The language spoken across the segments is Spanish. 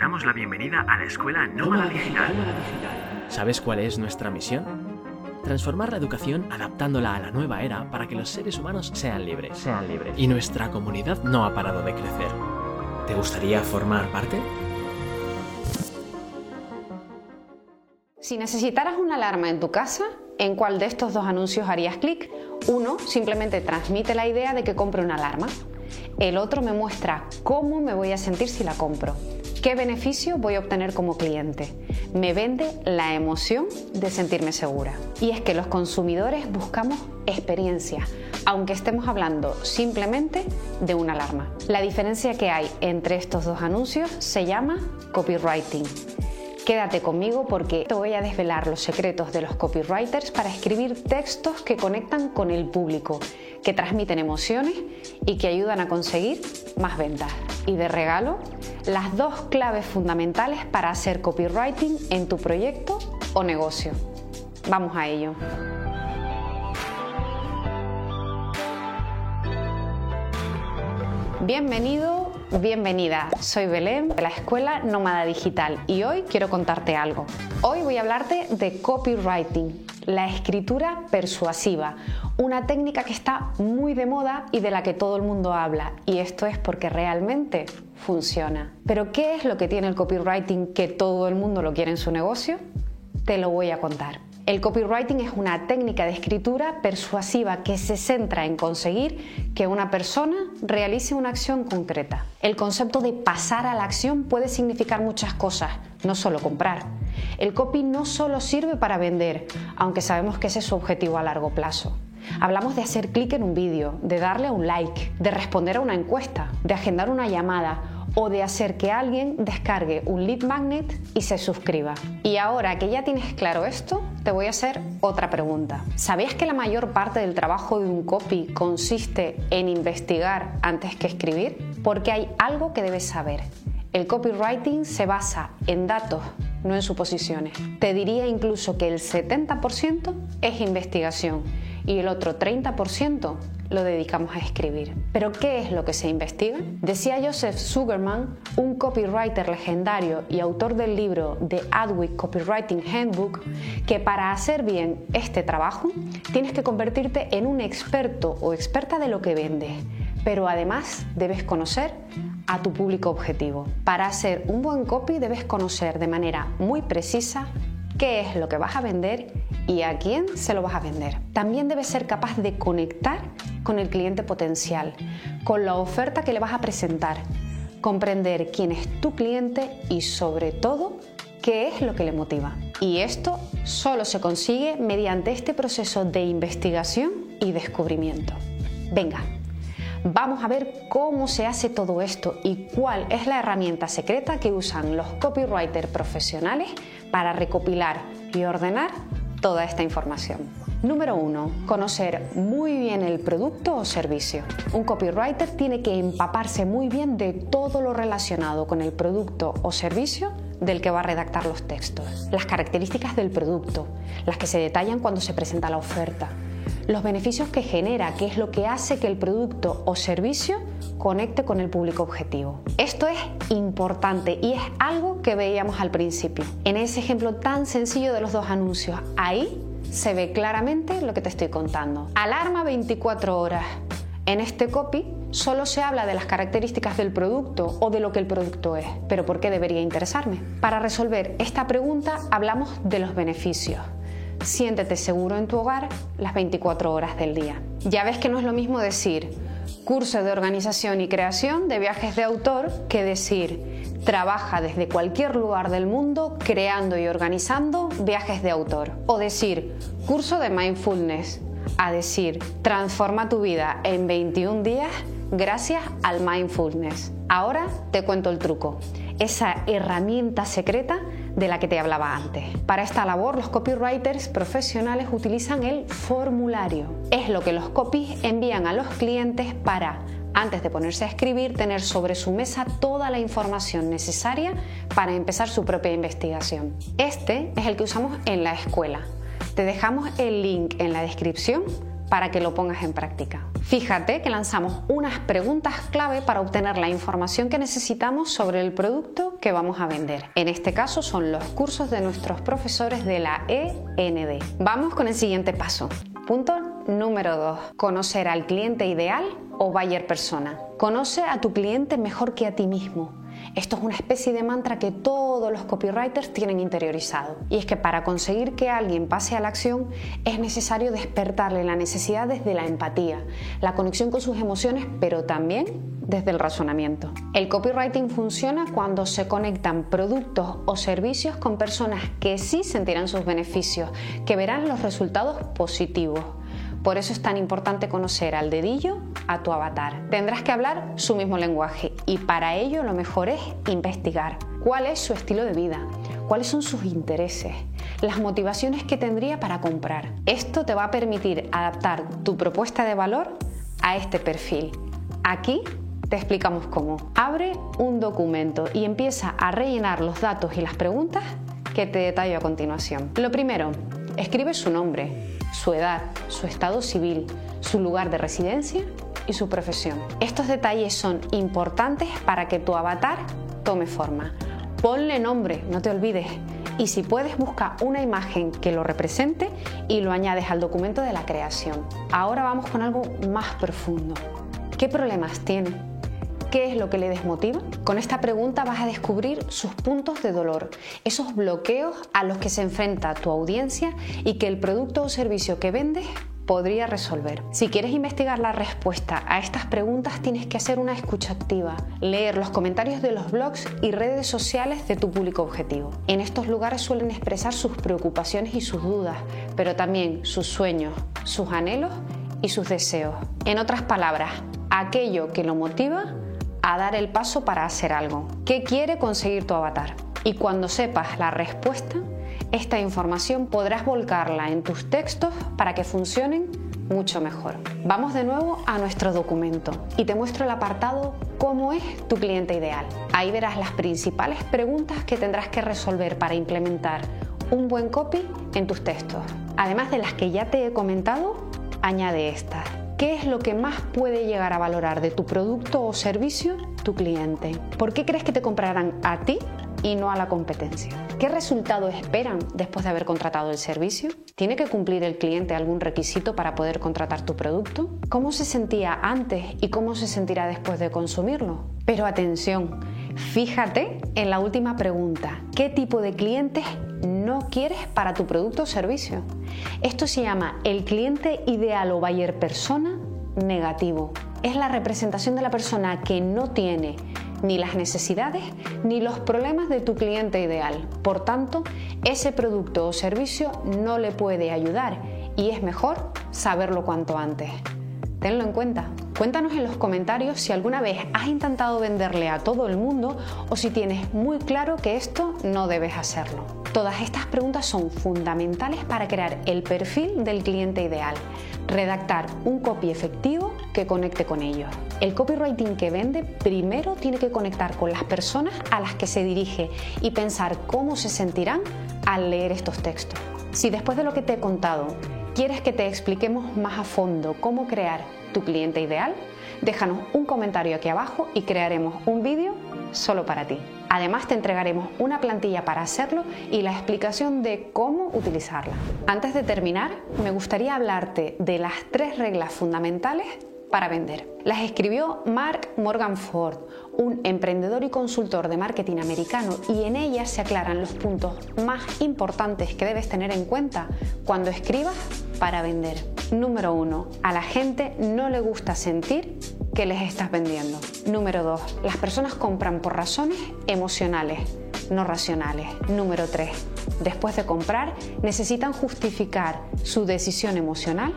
damos la bienvenida a la Escuela Nómada Digital. ¿Sabes cuál es nuestra misión? Transformar la educación adaptándola a la nueva era para que los seres humanos sean libres. Sean libres. Y nuestra comunidad no ha parado de crecer. ¿Te gustaría formar parte? Si necesitaras una alarma en tu casa, ¿en cuál de estos dos anuncios harías clic? Uno simplemente transmite la idea de que compre una alarma. El otro me muestra cómo me voy a sentir si la compro. ¿Qué beneficio voy a obtener como cliente? Me vende la emoción de sentirme segura. Y es que los consumidores buscamos experiencia, aunque estemos hablando simplemente de una alarma. La diferencia que hay entre estos dos anuncios se llama copywriting. Quédate conmigo porque te voy a desvelar los secretos de los copywriters para escribir textos que conectan con el público, que transmiten emociones y que ayudan a conseguir más ventas. Y de regalo, las dos claves fundamentales para hacer copywriting en tu proyecto o negocio. Vamos a ello. Bienvenido, bienvenida. Soy Belén de la Escuela Nómada Digital y hoy quiero contarte algo. Hoy voy a hablarte de copywriting, la escritura persuasiva, una técnica que está muy de moda y de la que todo el mundo habla. Y esto es porque realmente funciona. Pero ¿qué es lo que tiene el copywriting que todo el mundo lo quiere en su negocio? Te lo voy a contar. El copywriting es una técnica de escritura persuasiva que se centra en conseguir que una persona realice una acción concreta. El concepto de pasar a la acción puede significar muchas cosas, no solo comprar. El copy no solo sirve para vender, aunque sabemos que ese es su objetivo a largo plazo. Hablamos de hacer clic en un vídeo, de darle un like, de responder a una encuesta, de agendar una llamada o de hacer que alguien descargue un lead magnet y se suscriba. Y ahora que ya tienes claro esto, te voy a hacer otra pregunta. ¿Sabías que la mayor parte del trabajo de un copy consiste en investigar antes que escribir? Porque hay algo que debes saber. El copywriting se basa en datos, no en suposiciones. Te diría incluso que el 70% es investigación y el otro 30% lo dedicamos a escribir. Pero ¿qué es lo que se investiga? Decía Joseph Sugarman, un copywriter legendario y autor del libro The Adweek Copywriting Handbook, que para hacer bien este trabajo tienes que convertirte en un experto o experta de lo que vendes, pero además debes conocer a tu público objetivo. Para hacer un buen copy debes conocer de manera muy precisa qué es lo que vas a vender y a quién se lo vas a vender. También debes ser capaz de conectar con el cliente potencial, con la oferta que le vas a presentar, comprender quién es tu cliente y sobre todo qué es lo que le motiva. Y esto solo se consigue mediante este proceso de investigación y descubrimiento. Venga, vamos a ver cómo se hace todo esto y cuál es la herramienta secreta que usan los copywriters profesionales para recopilar y ordenar toda esta información. Número 1. Conocer muy bien el producto o servicio. Un copywriter tiene que empaparse muy bien de todo lo relacionado con el producto o servicio del que va a redactar los textos. Las características del producto, las que se detallan cuando se presenta la oferta. Los beneficios que genera, qué es lo que hace que el producto o servicio conecte con el público objetivo. Esto es importante y es algo que veíamos al principio. En ese ejemplo tan sencillo de los dos anuncios, ahí se ve claramente lo que te estoy contando. Alarma 24 horas. En este copy solo se habla de las características del producto o de lo que el producto es. Pero ¿por qué debería interesarme? Para resolver esta pregunta hablamos de los beneficios. Siéntete seguro en tu hogar las 24 horas del día. Ya ves que no es lo mismo decir curso de organización y creación de viajes de autor que decir trabaja desde cualquier lugar del mundo creando y organizando viajes de autor. O decir, curso de mindfulness, a decir, transforma tu vida en 21 días gracias al mindfulness. Ahora te cuento el truco, esa herramienta secreta de la que te hablaba antes. Para esta labor los copywriters profesionales utilizan el formulario. Es lo que los copies envían a los clientes para antes de ponerse a escribir, tener sobre su mesa toda la información necesaria para empezar su propia investigación. Este es el que usamos en la escuela. Te dejamos el link en la descripción para que lo pongas en práctica. Fíjate que lanzamos unas preguntas clave para obtener la información que necesitamos sobre el producto que vamos a vender. En este caso son los cursos de nuestros profesores de la END. Vamos con el siguiente paso. Punto número 2. Conocer al cliente ideal o buyer persona. Conoce a tu cliente mejor que a ti mismo. Esto es una especie de mantra que todos los copywriters tienen interiorizado. Y es que para conseguir que alguien pase a la acción es necesario despertarle la necesidad desde la empatía, la conexión con sus emociones, pero también desde el razonamiento. El copywriting funciona cuando se conectan productos o servicios con personas que sí sentirán sus beneficios, que verán los resultados positivos. Por eso es tan importante conocer al dedillo a tu avatar. Tendrás que hablar su mismo lenguaje y para ello lo mejor es investigar cuál es su estilo de vida, cuáles son sus intereses, las motivaciones que tendría para comprar. Esto te va a permitir adaptar tu propuesta de valor a este perfil. Aquí te explicamos cómo. Abre un documento y empieza a rellenar los datos y las preguntas que te detallo a continuación. Lo primero, escribe su nombre, su edad, su estado civil, su lugar de residencia y su profesión. Estos detalles son importantes para que tu avatar tome forma. Ponle nombre, no te olvides. Y si puedes, busca una imagen que lo represente y lo añades al documento de la creación. Ahora vamos con algo más profundo. ¿Qué problemas tiene? ¿Qué es lo que le desmotiva? Con esta pregunta vas a descubrir sus puntos de dolor, esos bloqueos a los que se enfrenta tu audiencia y que el producto o servicio que vendes podría resolver. Si quieres investigar la respuesta a estas preguntas tienes que hacer una escucha activa, leer los comentarios de los blogs y redes sociales de tu público objetivo. En estos lugares suelen expresar sus preocupaciones y sus dudas, pero también sus sueños, sus anhelos y sus deseos. En otras palabras, aquello que lo motiva a dar el paso para hacer algo. ¿Qué quiere conseguir tu avatar? Y cuando sepas la respuesta, esta información podrás volcarla en tus textos para que funcionen mucho mejor. Vamos de nuevo a nuestro documento y te muestro el apartado ¿Cómo es tu cliente ideal? Ahí verás las principales preguntas que tendrás que resolver para implementar un buen copy en tus textos. Además de las que ya te he comentado, añade estas. ¿Qué es lo que más puede llegar a valorar de tu producto o servicio tu cliente? ¿Por qué crees que te comprarán a ti y no a la competencia? ¿Qué resultado esperan después de haber contratado el servicio? ¿Tiene que cumplir el cliente algún requisito para poder contratar tu producto? ¿Cómo se sentía antes y cómo se sentirá después de consumirlo? Pero atención, fíjate en la última pregunta. ¿Qué tipo de clientes quieres para tu producto o servicio? Esto se llama el cliente ideal o buyer persona negativo. Es la representación de la persona que no tiene ni las necesidades ni los problemas de tu cliente ideal. Por tanto, ese producto o servicio no le puede ayudar y es mejor saberlo cuanto antes. Tenlo en cuenta. Cuéntanos en los comentarios si alguna vez has intentado venderle a todo el mundo o si tienes muy claro que esto no debes hacerlo. Todas estas preguntas son fundamentales para crear el perfil del cliente ideal, redactar un copy efectivo que conecte con ellos. El copywriting que vende primero tiene que conectar con las personas a las que se dirige y pensar cómo se sentirán al leer estos textos. Si después de lo que te he contado quieres que te expliquemos más a fondo cómo crear tu cliente ideal, déjanos un comentario aquí abajo y crearemos un vídeo solo para ti. Además te entregaremos una plantilla para hacerlo y la explicación de cómo utilizarla. Antes de terminar, me gustaría hablarte de las tres reglas fundamentales para vender. Las escribió Mark Morgan Ford, un emprendedor y consultor de marketing americano, y en ellas se aclaran los puntos más importantes que debes tener en cuenta cuando escribas para vender. Número uno, a la gente no le gusta sentir que les estás vendiendo. Número 2. Las personas compran por razones emocionales, no racionales. Número 3. Después de comprar, necesitan justificar su decisión emocional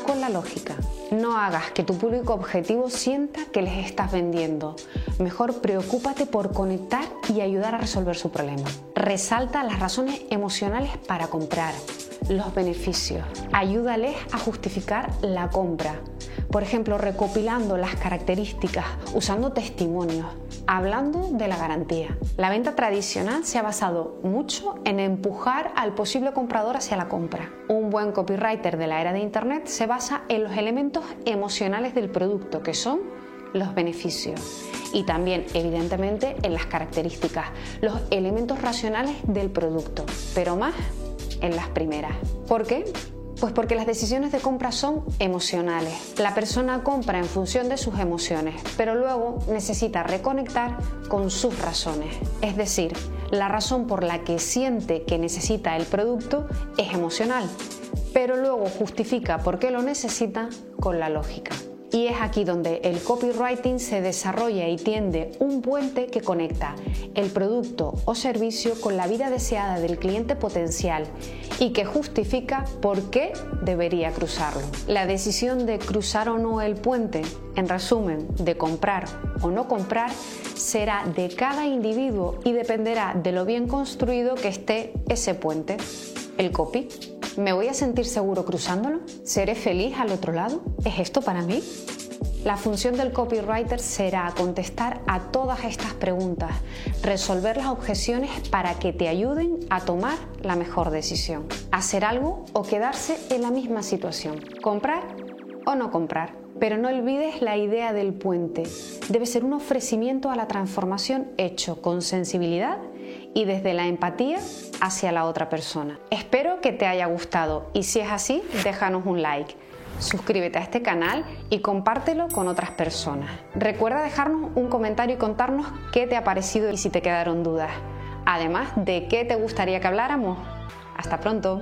con la lógica. No hagas que tu público objetivo sienta que les estás vendiendo. Mejor preocúpate por conectar y ayudar a resolver su problema. Resalta las razones emocionales para comprar, los beneficios. Ayúdales a justificar la compra Por ejemplo, recopilando las características, usando testimonios, hablando de la garantía. La venta tradicional se ha basado mucho en empujar al posible comprador hacia la compra. Un buen copywriter de la era de Internet se basa en los elementos emocionales del producto, que son los beneficios y también evidentemente en las características, los elementos racionales del producto, pero más en las primeras. ¿Por qué? Pues porque las decisiones de compra son emocionales. La persona compra en función de sus emociones, pero luego necesita reconectar con sus razones. Es decir, la razón por la que siente que necesita el producto es emocional, pero luego justifica por qué lo necesita con la lógica. Y es aquí donde el copywriting se desarrolla y tiende un puente que conecta el producto o servicio con la vida deseada del cliente potencial y que justifica por qué debería cruzarlo. La decisión de cruzar o no el puente, en resumen, de comprar o no comprar, será de cada individuo y dependerá de lo bien construido que esté ese puente, el copy. ¿Me voy a sentir seguro cruzándolo? ¿Seré feliz al otro lado? ¿Es esto para mí? La función del copywriter será contestar a todas estas preguntas, resolver las objeciones para que te ayuden a tomar la mejor decisión, hacer algo o quedarse en la misma situación, comprar o no comprar. Pero no olvides la idea del puente. Debe ser un ofrecimiento a la transformación hecho con sensibilidad y desde la empatía hacia la otra persona. Espero que te haya gustado y si es así, déjanos un like. Suscríbete a este canal y compártelo con otras personas. Recuerda dejarnos un comentario y contarnos qué te ha parecido y si te quedaron dudas. Además de qué te gustaría que habláramos. Hasta pronto.